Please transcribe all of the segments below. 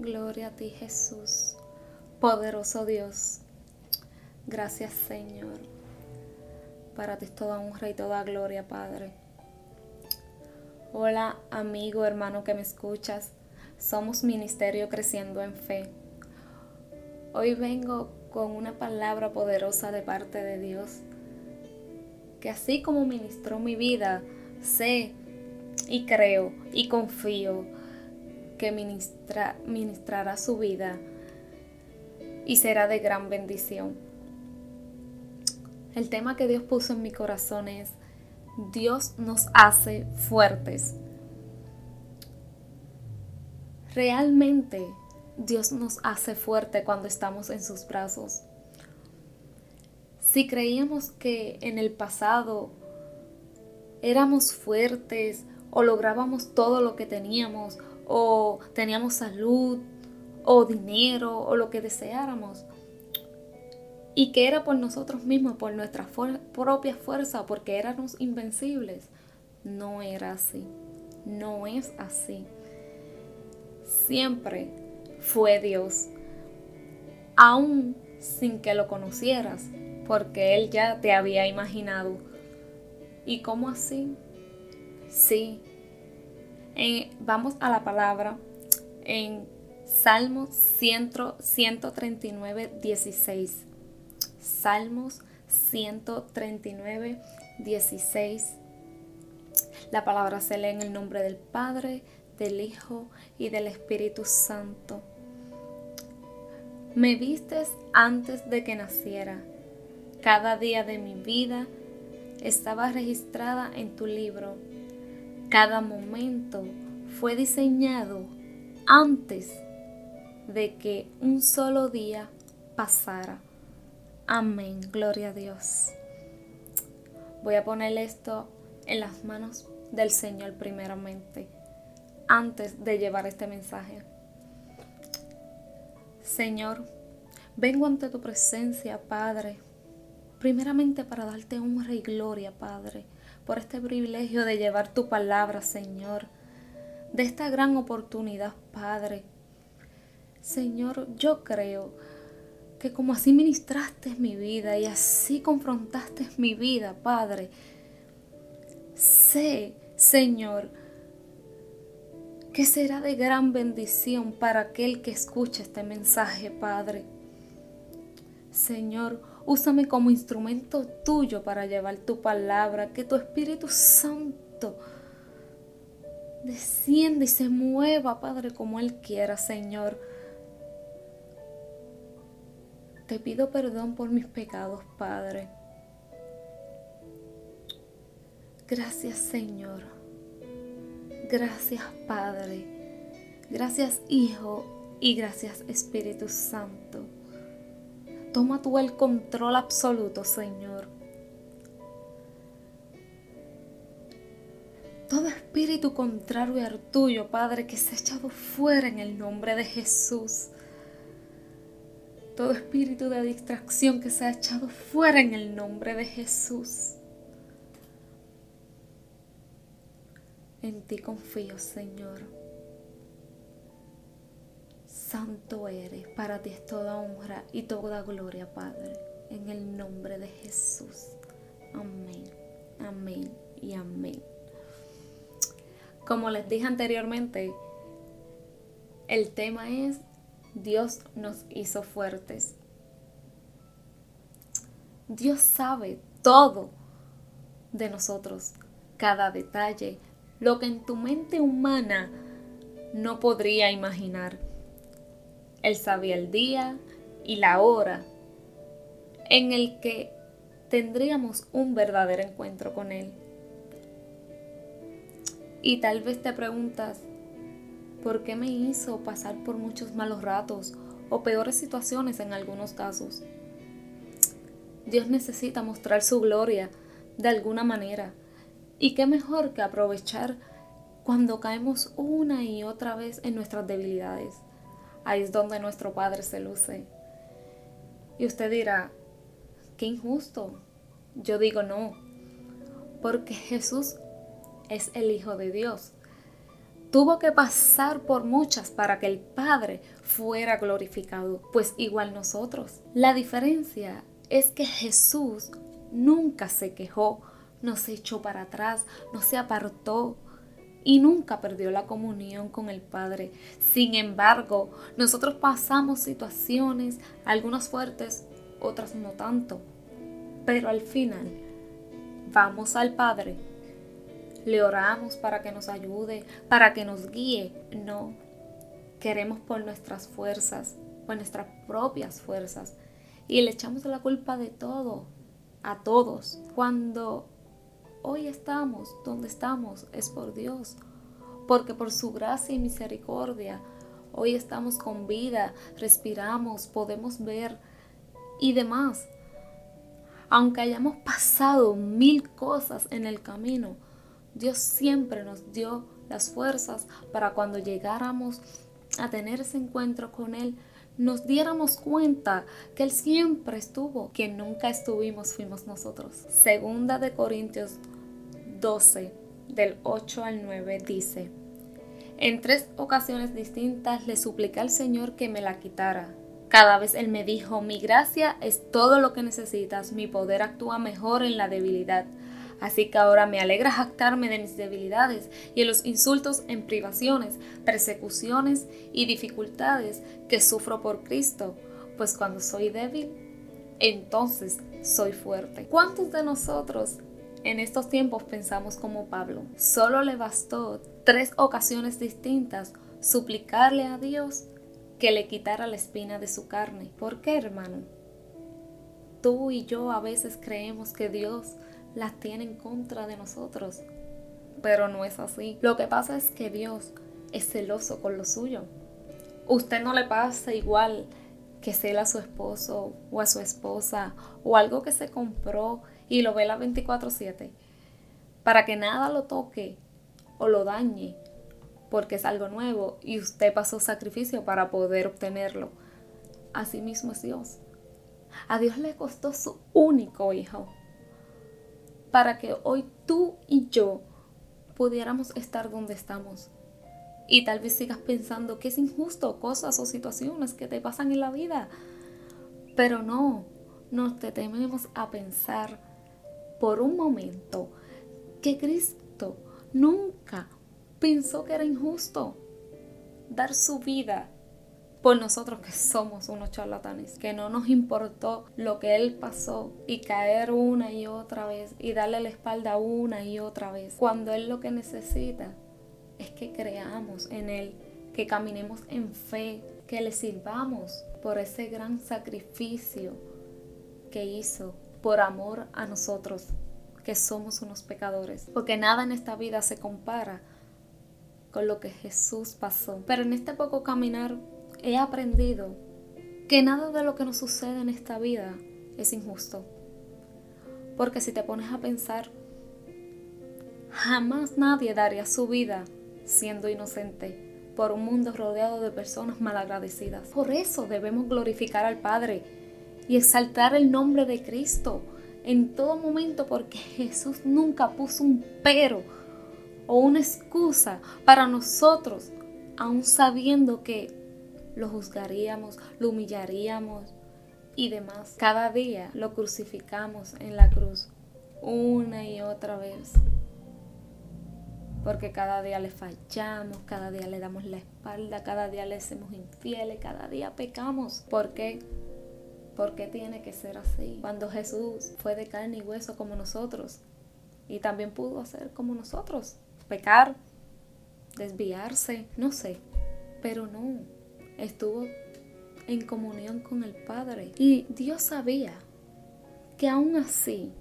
Gloria a ti Jesús, poderoso Dios. Gracias Señor. Para ti es toda honra y toda gloria, Padre. Hola amigo, hermano que me escuchas. Somos Ministerio Creciendo en Fe. Hoy vengo con una palabra poderosa de parte de Dios, que así como ministró mi vida, sé y creo y confío que ministra, ministrará su vida y será de gran bendición. El tema que Dios puso en mi corazón es, Dios nos hace fuertes. Realmente Dios nos hace fuerte cuando estamos en sus brazos. Si creíamos que en el pasado éramos fuertes o lográbamos todo lo que teníamos o teníamos salud o dinero o lo que deseáramos. Y que era por nosotros mismos, por nuestra propia fuerza, porque éramos invencibles. No era así. No es así. Siempre fue Dios. Aún sin que lo conocieras, porque Él ya te había imaginado. ¿Y cómo así? Sí, vamos a la palabra en Salmos 139, 16. Salmos 139, 16. La palabra se lee en el nombre del Padre, del Hijo y del Espíritu Santo. Me vistes antes de que naciera. Cada día de mi vida estaba registrada en tu libro cada momento fue diseñado antes de que un solo día pasara. Amén, gloria a Dios. Voy a poner esto en las manos del Señor primeramente, antes de llevar este mensaje. Señor, vengo ante tu presencia, Padre, primeramente para darte honra y gloria, Padre por este privilegio de llevar tu palabra, Señor, de esta gran oportunidad, Padre. Señor, yo creo que como así ministraste mi vida y así confrontaste mi vida, Padre, sé, Señor, que será de gran bendición para aquel que escuche este mensaje, Padre. Señor, Úsame como instrumento tuyo para llevar tu palabra, que tu Espíritu Santo descienda y se mueva, Padre, como Él quiera, Señor. Te pido perdón por mis pecados, Padre. Gracias, Señor. Gracias, Padre. Gracias, Hijo. Y gracias, Espíritu Santo. Toma tú el control absoluto, Señor. Todo espíritu contrario al tuyo, Padre, que se ha echado fuera en el nombre de Jesús. Todo espíritu de distracción que se ha echado fuera en el nombre de Jesús. En ti confío, Señor. Santo eres, para ti es toda honra y toda gloria, Padre, en el nombre de Jesús. Amén, amén y amén. Como les dije anteriormente, el tema es Dios nos hizo fuertes. Dios sabe todo de nosotros, cada detalle, lo que en tu mente humana no podría imaginar. Él sabía el día y la hora en el que tendríamos un verdadero encuentro con Él. Y tal vez te preguntas, ¿por qué me hizo pasar por muchos malos ratos o peores situaciones en algunos casos? Dios necesita mostrar su gloria de alguna manera. Y qué mejor que aprovechar cuando caemos una y otra vez en nuestras debilidades. Ahí es donde nuestro Padre se luce. Y usted dirá, qué injusto. Yo digo no, porque Jesús es el Hijo de Dios. tuvo que pasar por muchas para que el Padre fuera glorificado, pues igual nosotros. La diferencia es que Jesús nunca se quejó, no se echó para atrás, no se apartó y nunca perdió la comunión con el Padre. Sin embargo, nosotros pasamos situaciones, algunas fuertes, otras no tanto, pero al final vamos al Padre le oramos para que nos ayude, para que nos guíe. No, queremos por nuestras fuerzas, por nuestras propias fuerzas. Y le echamos la culpa de todo, a todos. Cuando hoy estamos donde estamos es por Dios, porque por su gracia y misericordia hoy estamos con vida, respiramos, podemos ver y demás. Aunque hayamos pasado mil cosas en el camino, Dios siempre nos dio las fuerzas para cuando llegáramos a tener ese encuentro con Él, nos diéramos cuenta que Él siempre estuvo, que nunca estuvimos fuimos nosotros. Segunda de Corintios 12, del 8 al 9, dice, en tres ocasiones distintas le supliqué al Señor que me la quitara. Cada vez Él me dijo, mi gracia es todo lo que necesitas, mi poder actúa mejor en la debilidad. Así que ahora me alegra jactarme de mis debilidades y en los insultos en privaciones, persecuciones y dificultades que sufro por Cristo, pues cuando soy débil, entonces soy fuerte. ¿Cuántos de nosotros en estos tiempos pensamos como Pablo? Solo le bastó tres ocasiones distintas suplicarle a Dios que le quitara la espina de su carne. ¿Por qué, hermano? Tú y yo a veces creemos que Dios las tiene en contra de nosotros. Pero no es así. Lo que pasa es que Dios es celoso con lo suyo. Usted no le pasa igual que cela a su esposo o a su esposa o algo que se compró y lo ve la 24/7 para que nada lo toque o lo dañe porque es algo nuevo y usted pasó sacrificio para poder obtenerlo. Así mismo es Dios. A Dios le costó su único hijo para que hoy tú y yo pudiéramos estar donde estamos. Y tal vez sigas pensando que es injusto cosas o situaciones que te pasan en la vida. Pero no, nos detenemos a pensar por un momento que Cristo nunca pensó que era injusto dar su vida por nosotros que somos unos charlatanes, que no nos importó lo que Él pasó y caer una y otra vez y darle la espalda una y otra vez, cuando Él lo que necesita es que creamos en Él, que caminemos en fe, que le sirvamos por ese gran sacrificio que hizo por amor a nosotros, que somos unos pecadores, porque nada en esta vida se compara con lo que Jesús pasó. Pero en este poco caminar he aprendido que nada de lo que nos sucede en esta vida es injusto. Porque si te pones a pensar, jamás nadie daría su vida siendo inocente por un mundo rodeado de personas malagradecidas. Por eso debemos glorificar al Padre y exaltar el nombre de Cristo en todo momento porque Jesús nunca puso un pero o una excusa para nosotros, aun sabiendo que lo juzgaríamos, lo humillaríamos y demás. Cada día lo crucificamos en la cruz una y otra vez. Porque cada día le fallamos, cada día le damos la espalda, cada día le hacemos infieles, cada día pecamos. ¿Por qué? Porque tiene que ser así. Cuando Jesús fue de carne y hueso como nosotros, y también pudo hacer como nosotros, pecar, desviarse, no sé, pero no, estuvo en comunión con el Padre. Y Dios sabía que aún así,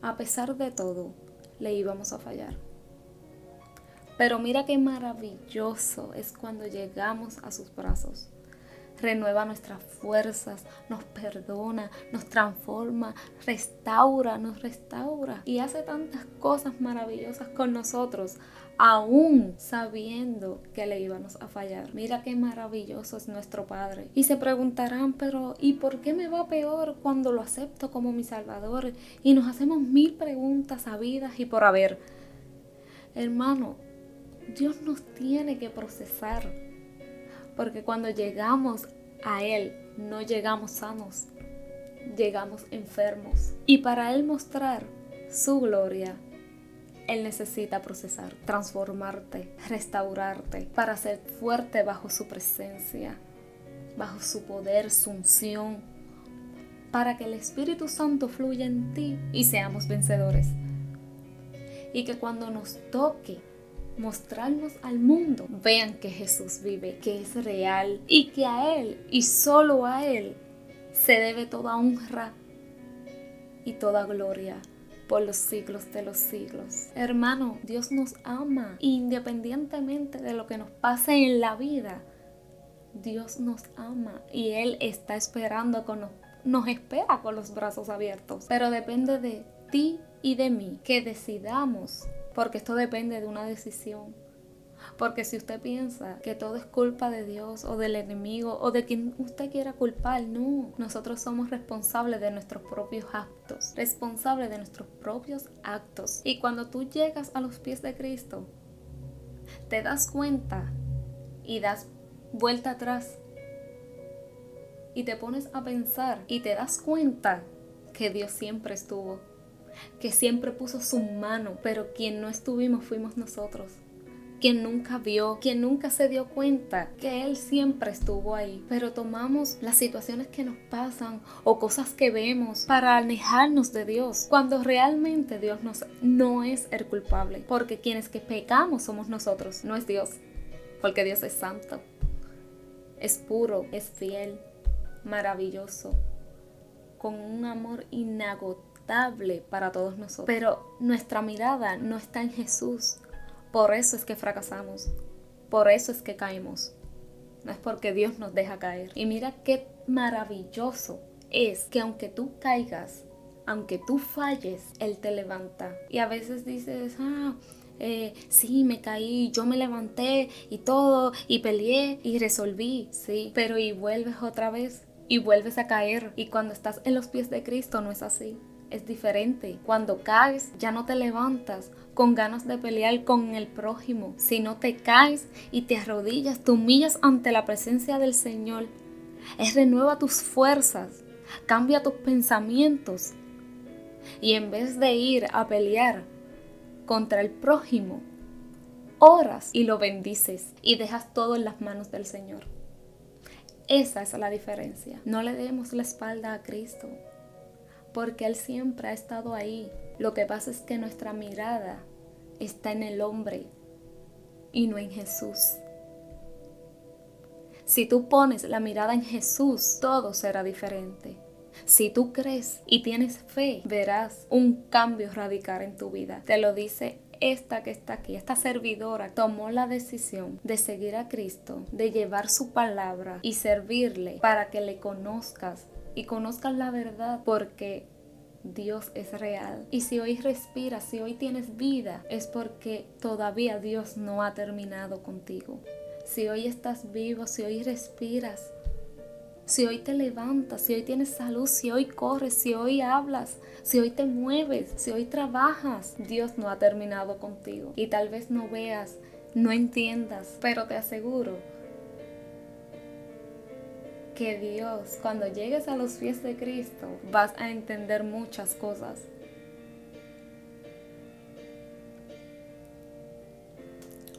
a pesar de todo, le íbamos a fallar. Pero mira qué maravilloso es cuando llegamos a sus brazos renueva nuestras fuerzas, nos perdona, nos transforma, restaura, nos restaura y hace tantas cosas maravillosas con nosotros, aún sabiendo que le íbamos a fallar. Mira qué maravilloso es nuestro Padre. Y se preguntarán, pero ¿y por qué me va peor cuando lo acepto como mi Salvador? Y nos hacemos mil preguntas sabidas y por haber. Hermano, Dios nos tiene que procesar. Porque cuando llegamos a Él, no llegamos sanos, llegamos enfermos. Y para Él mostrar su gloria, Él necesita procesar, transformarte, restaurarte, para ser fuerte bajo su presencia, bajo su poder, su unción, para que el Espíritu Santo fluya en ti y seamos vencedores. Y que cuando nos toque mostrarnos al mundo, vean que Jesús vive, que es real y que a Él y solo a Él se debe toda honra y toda gloria por los siglos de los siglos. Hermano, Dios nos ama independientemente de lo que nos pase en la vida. Dios nos ama y Él está esperando con nos, nos espera con los brazos abiertos. Pero depende de ti y de mí que decidamos porque esto depende de una decisión. Porque si usted piensa que todo es culpa de Dios o del enemigo o de quien usted quiera culpar, no. Nosotros somos responsables de nuestros propios actos, responsables de nuestros propios actos. Y cuando tú llegas a los pies de Cristo, te das cuenta y das vuelta atrás y te pones a pensar y te das cuenta que Dios siempre estuvo que siempre puso su mano, pero quien no estuvimos fuimos nosotros. Quien nunca vio, quien nunca se dio cuenta que Él siempre estuvo ahí. Pero tomamos las situaciones que nos pasan o cosas que vemos para alejarnos de Dios, cuando realmente Dios no es el culpable. Porque quienes que pecamos somos nosotros, no es Dios. Porque Dios es santo, es puro, es fiel, maravilloso, con un amor inagotable para todos nosotros. Pero nuestra mirada no está en Jesús. Por eso es que fracasamos. Por eso es que caemos. No es porque Dios nos deja caer. Y mira qué maravilloso es que aunque tú caigas, aunque tú falles, Él te levanta. Y a veces dices, ah, eh, sí, me caí, yo me levanté y todo, y peleé y resolví, sí, pero y vuelves otra vez y vuelves a caer. Y cuando estás en los pies de Cristo no es así es diferente. Cuando caes, ya no te levantas con ganas de pelear con el prójimo, sino te caes y te arrodillas, te humillas ante la presencia del Señor. Es renueva tus fuerzas, cambia tus pensamientos. Y en vez de ir a pelear contra el prójimo, oras y lo bendices y dejas todo en las manos del Señor. Esa es la diferencia. No le demos la espalda a Cristo porque Él siempre ha estado ahí. Lo que pasa es que nuestra mirada está en el hombre y no en Jesús. Si tú pones la mirada en Jesús, todo será diferente. Si tú crees y tienes fe, verás un cambio radical en tu vida. Te lo dice esta que está aquí, esta servidora, tomó la decisión de seguir a Cristo, de llevar su palabra y servirle para que le conozcas y conozcas la verdad porque Dios es real. Y si hoy respiras, si hoy tienes vida, es porque todavía Dios no ha terminado contigo. Si hoy estás vivo, si hoy respiras, si hoy te levantas, si hoy tienes salud, si hoy corres, si hoy hablas, si hoy te mueves, si hoy trabajas, Dios no ha terminado contigo. Y tal vez no veas, no entiendas, pero te aseguro que Dios, cuando llegues a los pies de Cristo, vas a entender muchas cosas.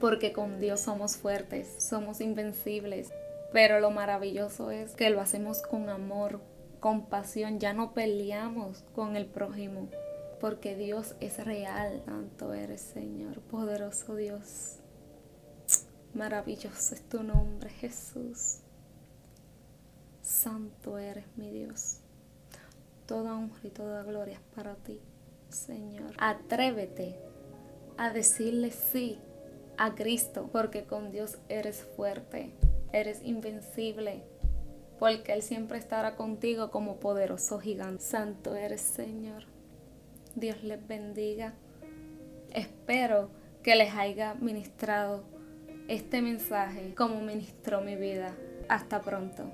Porque con Dios somos fuertes, somos invencibles. Pero lo maravilloso es que lo hacemos con amor, con pasión. Ya no peleamos con el prójimo. Porque Dios es real. Santo eres, Señor, poderoso Dios. Maravilloso es tu nombre, Jesús. Santo eres mi Dios. Toda honra y toda gloria es para ti, Señor. Atrévete a decirle sí a Cristo, porque con Dios eres fuerte, eres invencible, porque Él siempre estará contigo como poderoso gigante. Santo eres, Señor. Dios les bendiga. Espero que les haya ministrado este mensaje como ministró mi vida. Hasta pronto.